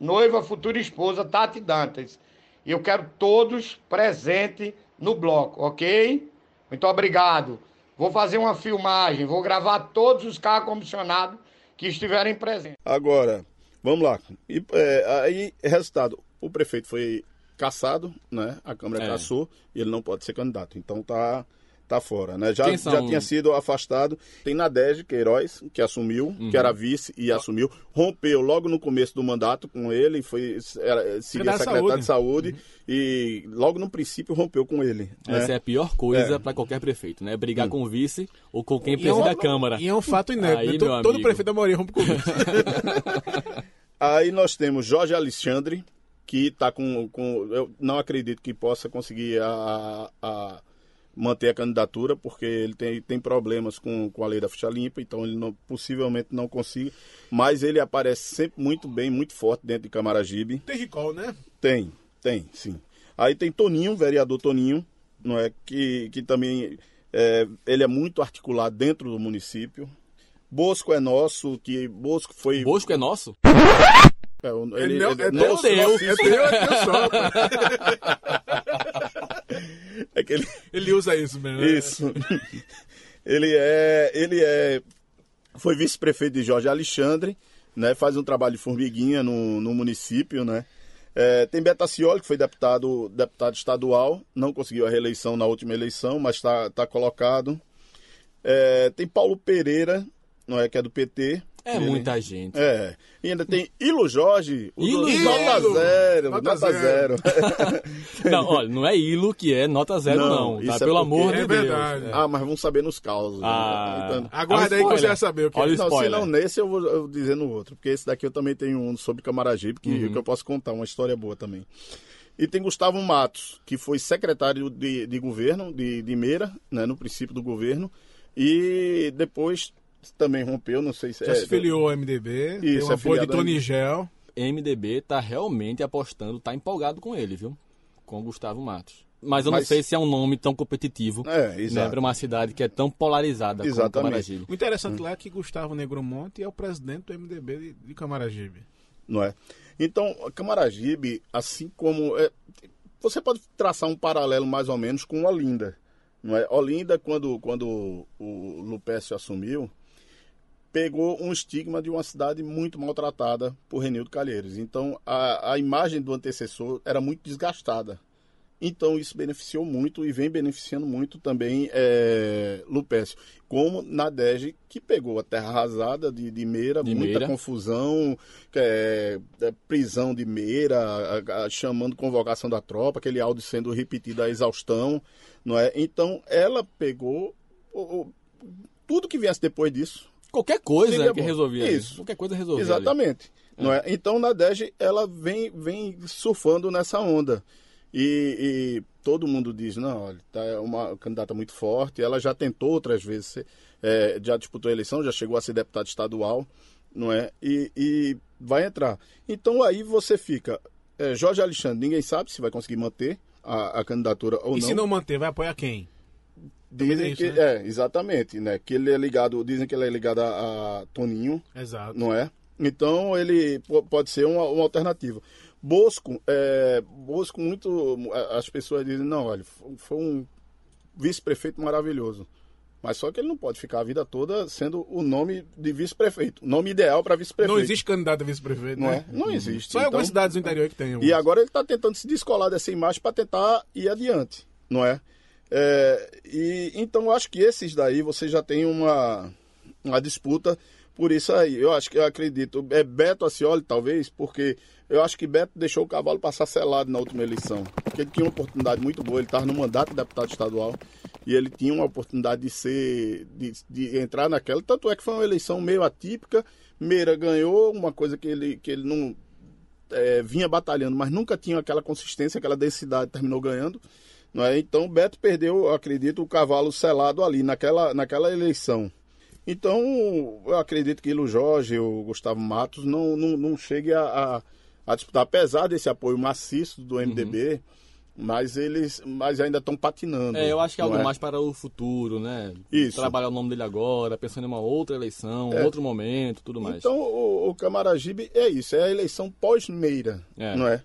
noiva, futura esposa, Tati Dantas. E eu quero todos presentes no bloco, ok? Muito obrigado. Vou fazer uma filmagem, vou gravar todos os carros comissionados que estiverem presentes. Agora, vamos lá. E, é, aí, resultado, o prefeito foi caçado, né? A Câmara é. caçou e ele não pode ser candidato. Então tá tá fora, né? Já, são... já tinha sido afastado. Tem Nadege Queiroz, que assumiu, uhum. que era vice e assumiu. Rompeu logo no começo do mandato com ele, foi era, seguia secretário saúde. de saúde uhum. e logo no princípio rompeu com ele. Né? Essa né? é a pior coisa é. para qualquer prefeito, né? Brigar uhum. com o vice ou com quem preside é a Câmara. E é um fato inédito. Aí, né? todo, todo prefeito da maioria rompe com o vice. Aí nós temos Jorge Alexandre, que está com, com. Eu não acredito que possa conseguir a, a manter a candidatura, porque ele tem, tem problemas com, com a lei da ficha limpa, então ele não, possivelmente não consiga. Mas ele aparece sempre muito bem, muito forte dentro de Camaragibe. Tem recall, né? Tem, tem, sim. Aí tem Toninho, vereador Toninho, não é que, que também é, ele é muito articulado dentro do município. Bosco é nosso, que Bosco foi. Bosco é nosso? É, ele, é, ele, é, é nosso, é teu, é teu, é teu só. É que ele... ele usa isso mesmo. Né? Isso. ele é. Ele é. Foi vice-prefeito de Jorge Alexandre, né? Faz um trabalho de formiguinha no, no município, né? É, tem Betacioli, que foi deputado, deputado estadual, não conseguiu a reeleição na última eleição, mas está tá colocado. É, tem Paulo Pereira, não é que é do PT, é ele... muita gente. É. E ainda tem Ilo Jorge. O Ilo Jorge. Nota zero. Nota, nota zero. zero. não, olha, não é Ilo que é nota zero, não. não tá? É Pelo amor de é Deus. Verdade. Ah, mas vamos saber nos causos. Ah. Então, Aguarda aí que você vai saber o que olha é. Não, se não nesse, eu vou, eu vou dizer no outro. Porque esse daqui eu também tenho um sobre Camaragibe, que, uhum. que eu posso contar, uma história boa também. E tem Gustavo Matos, que foi secretário de, de governo de, de Meira, né, no princípio do governo. E depois também rompeu, não sei se Já é, se filiou ao MDB, isso, tem um apoio de Tony Gel. MDB tá realmente apostando, tá empolgado com ele, viu? Com o Gustavo Matos. Mas eu Mas... não sei se é um nome tão competitivo é, né, para uma cidade que é tão polarizada Exatamente. como Camaragibe. O interessante hum. lá é que Gustavo Negromonte é o presidente do MDB de, de Camaragibe. Não é? Então, Camaragibe, assim como... É, você pode traçar um paralelo mais ou menos com Olinda. Não é? Olinda, quando, quando o Lupécio assumiu, pegou um estigma de uma cidade muito maltratada por Renildo Calheiros. Então, a, a imagem do antecessor era muito desgastada. Então, isso beneficiou muito e vem beneficiando muito também é, Lupécio. Como na DEG, que pegou a terra arrasada de, de Meira, de muita Meira. confusão, é, é, prisão de Meira, a, a, chamando convocação da tropa, aquele áudio sendo repetido a exaustão. não é? Então, ela pegou o, o, tudo que viesse depois disso, Qualquer coisa que resolvia. Isso. Qualquer coisa resolvia. Exatamente. Ali. Não é? Então, na DEG, ela vem, vem surfando nessa onda. E, e, todo mundo diz, não, olha, tá é uma candidata muito forte, ela já tentou outras vezes, é, já disputou a eleição, já chegou a ser deputada estadual, não é? E, e vai entrar. Então aí você fica, é, Jorge Alexandre, ninguém sabe se vai conseguir manter a, a candidatura ou e não. E se não manter, vai apoiar quem? Dizem isso, que né? é, exatamente, né? Que ele é ligado, dizem que ele é ligado a, a Toninho. Exato. Não é? Então ele pode ser uma, uma alternativa. Bosco, é, Bosco muito, as pessoas dizem, não, olha, foi um vice-prefeito maravilhoso. Mas só que ele não pode ficar a vida toda sendo o nome de vice-prefeito. Nome ideal para vice-prefeito. Não existe candidato a vice-prefeito, não né? É? Não existe. Só em algumas então, cidades do interior que tem. E agora ele está tentando se descolar dessa imagem para tentar ir adiante, não é? É, e então eu acho que esses daí você já tem uma, uma disputa por isso aí. Eu acho que eu acredito. É Beto Acioli, talvez, porque eu acho que Beto deixou o cavalo passar selado na última eleição. Porque ele tinha uma oportunidade muito boa, ele estava no mandato de deputado estadual e ele tinha uma oportunidade de ser. de, de entrar naquela. Tanto é que foi uma eleição meio atípica. Meira ganhou, uma coisa que ele, que ele não é, vinha batalhando, mas nunca tinha aquela consistência, aquela densidade, terminou ganhando. Não é? Então, Beto perdeu, acredito, o cavalo selado ali, naquela, naquela eleição. Então, eu acredito que o Jorge, o Gustavo Matos, não, não, não chegue a, a, a disputar, apesar desse apoio maciço do MDB. Uhum mas eles mas ainda estão patinando. É, eu acho que é algo é? mais para o futuro, né? Isso. Trabalhar o nome dele agora, pensando em uma outra eleição, é. outro momento, tudo mais. Então, o, o Camaragibe é isso, é a eleição pós-meira, é. não é?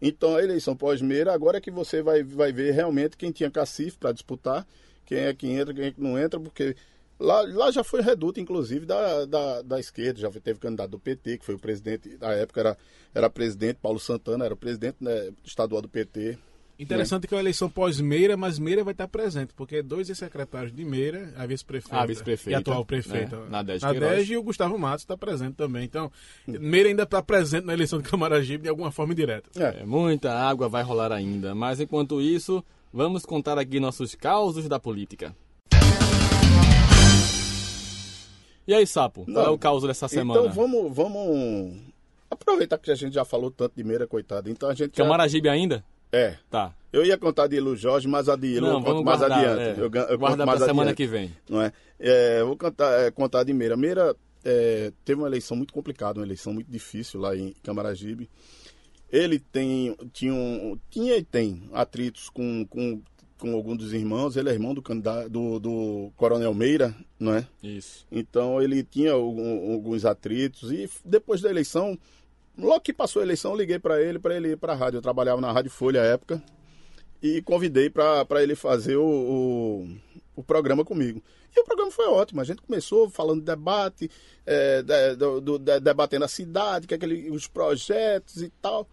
Então, a eleição pós-meira, agora é que você vai, vai ver realmente quem tinha cacife para disputar, quem é que entra, quem é que não entra, porque lá, lá já foi reduto, inclusive, da, da, da esquerda, já teve candidato do PT, que foi o presidente, na época era, era presidente, Paulo Santana era presidente né, estadual do PT, Interessante que é uma eleição pós-Meira, mas Meira vai estar presente, porque dois secretários de Meira, a vice-prefeita vice e a atual prefeita, né? Nadege, Nadege e o Gustavo Matos está presente também. Então, Meira ainda está presente na eleição do Camaragibe de alguma forma indireta. É. é, muita água vai rolar ainda, mas enquanto isso, vamos contar aqui nossos causos da política. E aí, Sapo, Não, qual é o caos dessa semana? Então vamos, vamos aproveitar que a gente já falou tanto de Meira, coitado. Então a gente Camaragibe já... ainda? É. Tá. Eu ia contar de Elo Jorge, mas a de Elo eu conto mais guardar, adiante. É. Eu, eu Guarda mais semana que vem. Não é? é vou contar, é, contar de Meira. Meira é, teve uma eleição muito complicada, uma eleição muito difícil lá em Camaragibe. Ele tem, tinha, um, tinha e tem atritos com, com, com algum dos irmãos. Ele é irmão do, candidato, do, do Coronel Meira, não é? Isso. Então ele tinha alguns atritos e depois da eleição Logo que passou a eleição, eu liguei para ele, para ele ir para a rádio. Eu trabalhava na Rádio Folha à época e convidei para ele fazer o, o, o, programa comigo. E o programa foi ótimo. A gente começou falando de debate, é, de, do, do, de, debatendo a cidade, que é aquele, os projetos e tal.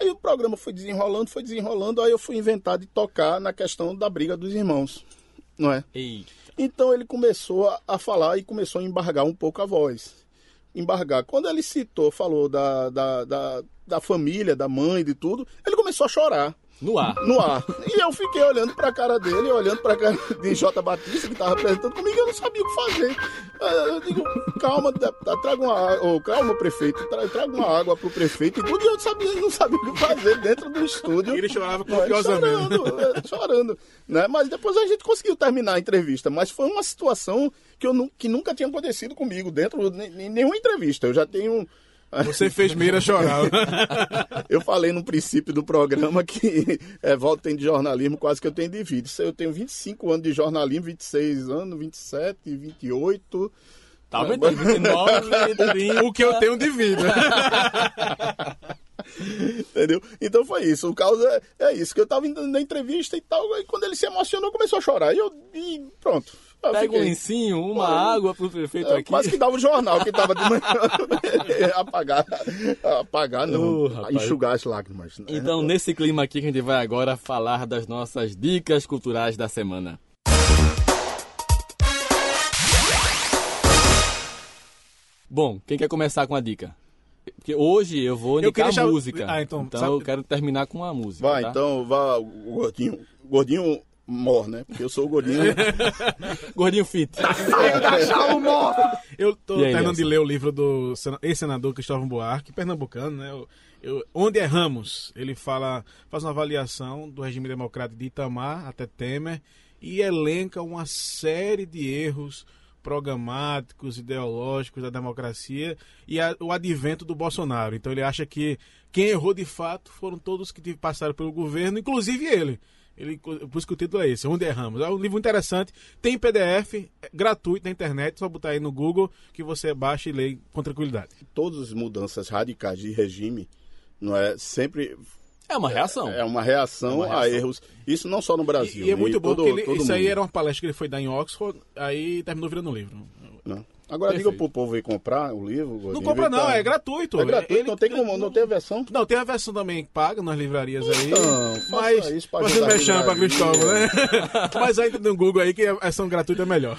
Aí o programa foi desenrolando, foi desenrolando. Aí eu fui inventar de tocar na questão da briga dos irmãos, não é? Eita. Então ele começou a, a falar e começou a embargar um pouco a voz embargar. Quando ele citou, falou da, da, da, da família, da mãe, de tudo, ele começou a chorar. No ar. No ar. E eu fiquei olhando pra cara dele, olhando pra cara de J. Batista, que tava apresentando comigo, e eu não sabia o que fazer. Eu digo, calma, traga uma oh, calma, prefeito, traga uma água pro prefeito e tudo, e eu sabia, não sabia o que fazer dentro do estúdio. E ele chorava copiosamente. Chorando, chorando. Né? Mas depois a gente conseguiu terminar a entrevista, mas foi uma situação que, eu, que nunca tinha acontecido comigo dentro de nenhuma entrevista. Eu já tenho você fez Meira chorar. eu falei no princípio do programa que é, volta tem de jornalismo quase que eu tenho de vida. Eu tenho 25 anos de jornalismo, 26 anos, 27, 28. Tá vendo? 29, 30. O que eu tenho de vida. Entendeu? Então foi isso. O caos é, é isso. Que eu tava indo na entrevista e tal, e quando ele se emocionou, começou a chorar. E eu e pronto. Pega fiquei... um lencinho, uma água pro prefeito aqui. Quase que dava o jornal que tava de manhã. apagar, apagar não, uh, enxugar as lágrimas. Né? Então, nesse clima aqui que a gente vai agora falar das nossas dicas culturais da semana. Bom, quem quer começar com a dica? Porque hoje eu vou indicar eu música. Ah, então, então eu quero terminar com a música. Vai, tá? então vá, o gordinho. Gordinho mor, né? Porque eu sou o gordinho. gordinho fit. Tá feio da mor! Eu tô aí, terminando de ler o livro do ex-senador Cristóvão Buarque, pernambucano, né? Eu, eu, Onde erramos? Ele fala, faz uma avaliação do regime democrático de Itamar até Temer e elenca uma série de erros programáticos, ideológicos da democracia e a, o advento do Bolsonaro. Então ele acha que quem errou de fato foram todos que passaram pelo governo, inclusive ele. Ele, por isso que o título é esse, Onde Erramos. É um livro interessante, tem PDF, é gratuito na internet, só botar aí no Google que você baixa e lê com tranquilidade. Todas as mudanças radicais de regime, não é sempre é uma reação. É, é uma reação, é uma reação a erros. Isso não só no Brasil. E, e é muito bom, todo, porque ele, isso mundo. aí era uma palestra que ele foi dar em Oxford, aí terminou virando um livro. Não. Agora Perfeito. diga pro povo ir comprar o livro. Não compra não, tá... é gratuito. É gratuito, ele... não tem como, não tem a versão? Não, tem a versão também paga nas livrarias aí. Então, mas isso pra você mexendo pra Cristóvão, né? mas aí no Google aí que a versão gratuita é melhor.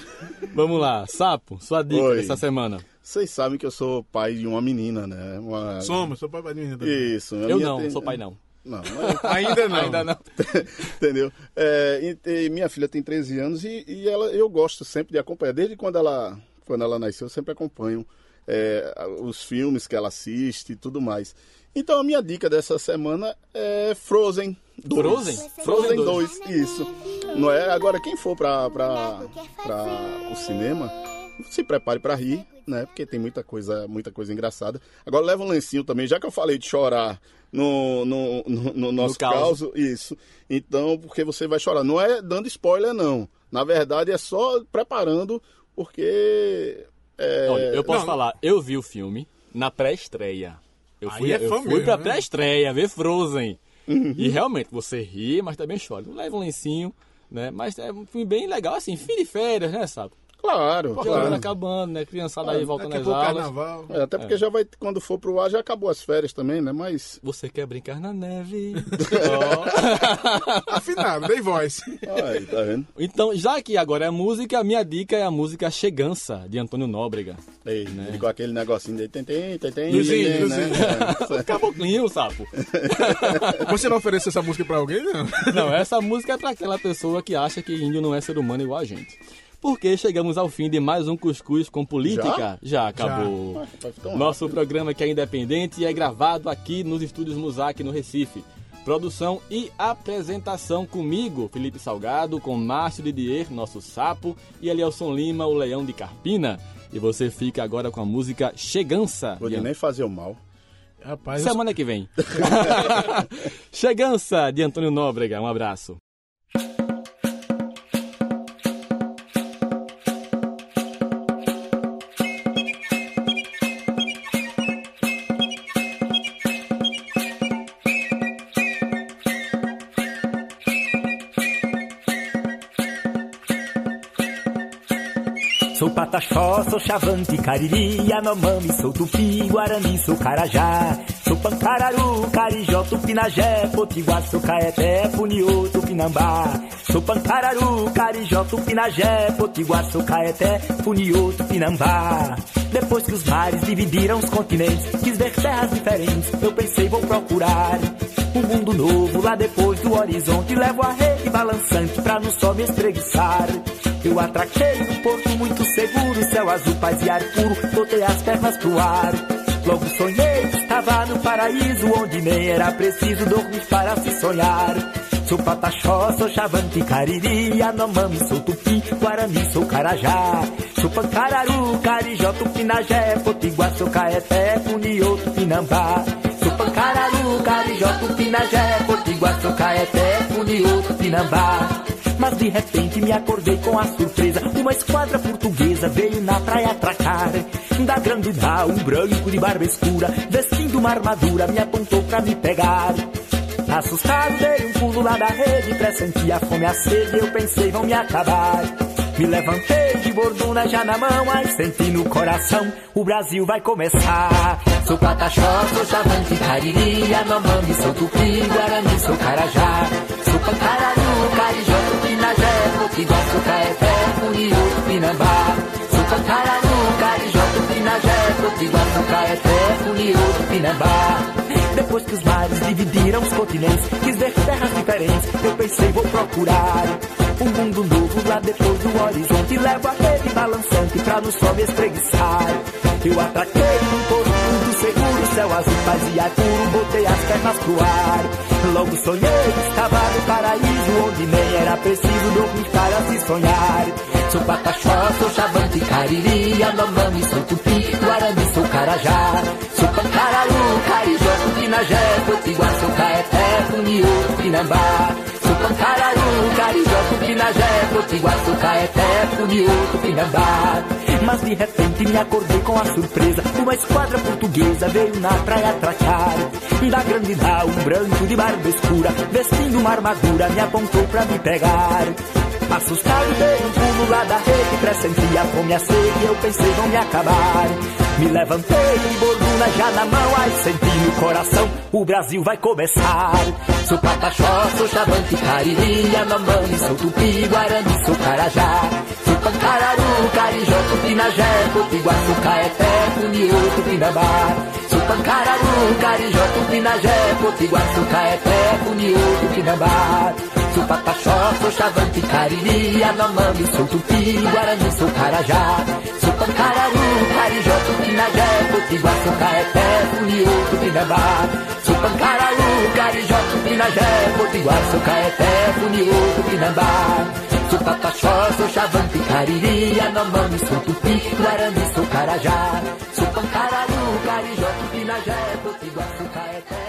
Vamos lá, Sapo, sua dica Oi. dessa semana. Vocês sabem que eu sou pai de uma menina, né? Uma... Somos, sou pai de menina também. Isso. Eu não, tem... sou pai não. Não, ainda não. ainda não. Entendeu? É, e, e minha filha tem 13 anos e, e ela, eu gosto sempre de acompanhar. Desde quando ela quando ela nasceu, eu sempre acompanho é, os filmes que ela assiste e tudo mais. Então a minha dica dessa semana é Frozen 2. Frozen? Frozen Frozen 2, isso. Não é? Agora quem for pra, pra, pra o cinema, se prepare pra rir, né? Porque tem muita coisa, muita coisa engraçada. Agora leva um lencinho também, já que eu falei de chorar no, no, no, no nosso caos. caos, isso. Então, porque você vai chorar. Não é dando spoiler, não. Na verdade, é só preparando, porque. É... Olha, eu posso Não. falar, eu vi o filme na pré-estreia. Eu fui, é eu fui mesmo, pra né? pré-estreia, ver Frozen. Uhum. E realmente, você ri, mas também chora. Não leva um lencinho, né? Mas é um filme bem legal, assim, fim de férias, né, sabe? Claro, ano claro. acabando, né? Criançada aí voltando Daqui a às pouco aulas. carnaval. É, até porque já vai, quando for pro ar, já acabou as férias também, né? Mas. Você quer brincar na neve? Afinado, dei voz. Aí, tá vendo? então, já que agora é música, a minha dica é a música Chegança, de Antônio Nóbrega. Ei, ele com aquele negocinho dele, tem, tem, tem, tem, Luzinho, tem, né? Luzinho. É. Caboclinho, sapo. Você não ofereceu essa música pra alguém, não? Não, essa música é pra aquela pessoa que acha que índio não é ser humano igual a gente. Porque chegamos ao fim de mais um Cuscuz com Política. Já, acabou. Vai ficar um Nosso programa que é independente e é gravado aqui nos estúdios Musac, no Recife. Produção e apresentação comigo, Felipe Salgado, com Márcio Didier, nosso sapo, e Elielson Lima, o leão de Carpina. E você fica agora com a música Chegança. Vou de nem fazer o mal. Rapaz, eu Semana que vem. Chegança de Antônio Nóbrega. Um abraço. Pataxó, sou chavante, cariri, anomami, sou tupi, guarani, sou carajá. Sou pancararu, carijó, tupinagé, potiguar, sou caeté, puniô, tupinambá. Sou pancararu, carijó, tupinagé, potiguar, sou caeté, puniô, tupinambá. Depois que os mares dividiram os continentes, quis ver terras diferentes, eu pensei vou procurar. Um mundo novo lá depois do horizonte, levo a rede balançante pra no sol me espreguiçar. Eu atraquei num porto muito seguro, céu azul, paz e ar puro, botei as pernas pro ar. Logo sonhei estava no paraíso, onde nem era preciso dormir para se sonhar. Sou pataxó, sou chavante, cariri, anomami, sou tupi, guarani, sou carajá. Sou pancararu, carijó, tupinagé, potiguar, sou caeté, puniô, tupinambá. Sou pancararu, carijó, tupinagé, potiguar, sou caeté, puniô, tupinambá. Mas de repente me acordei com a surpresa Uma esquadra portuguesa veio na praia atracar Da grande nau, um branco de barba escura Vestindo uma armadura me apontou pra me pegar Assustado dei um pulo lá da rede Pressenti a fome a sede eu pensei vão me acabar me levantei de borduna já na mão, aí senti no coração, o Brasil vai começar. Sou pataxó, sou chavante, cariri, anomami, sou tupi, guarani, sou carajá. Sou pancararu, carijó, caeté, puniú, tupinambá. Sou pancararu, carijó, caeté, puniú, tupinambá. Depois que os mares dividiram os continentes, quis ver terras diferentes, eu pensei vou procurar um mundo novo lá depois do horizonte. Levo a rede balançante pra no sol me espreguiçar. Eu atraquei muito seguro, céu azul, paz ar puro, botei as pernas pro ar. Logo sonhei que estava no paraíso, onde nem era preciso dormir para se sonhar. Sou pataxó, sou chavante, cariri, anomami, sou tupi, guarani, sou carajá. Sou pancararu, carijó, tupinagé, potiguar, sou caeté, puniú, tupinambá. Potiguar, sou caeté, puniú, tupinambá. Mas de repente me acordei com a surpresa. Uma esquadra portuguesa veio na praia atracar Da grande nau, um branco de barba escura Vestindo uma armadura, me apontou pra me pegar. Assustado dei um pulo lá da rede Pressenti a fome e a sede, eu pensei vão me acabar. Me levantei, borduna já na mão Ai, senti no coração, o Brasil vai começar. Sou pataxó, sou chavante, cariri, anomami Sou tupi, guarani, sou carajá. Sou pancararu, carijó, tupinagé Potiguar, sou caeté, puniú, tupinambá Sou pancararu, carijó, tupinagé Potiguar, sou caeté, puniú, tupinambá Sou pataxó, sou chavante, cariri, anomami Sou tupi, guarani, sou carajá Sou pancararu, carijó, tupinagé, potiguar, sou caeté, funiú, tupinambá. Sou pancararu, carijó, tupinagé, potiguar, sou caeté, funiú, tupinambá. Sou pataxó, sou chavante, cariri, anomami, sou tupi, guarani, sou carajá. Sou pancararu, carijó, tupinagé, potiguar, sou caeté.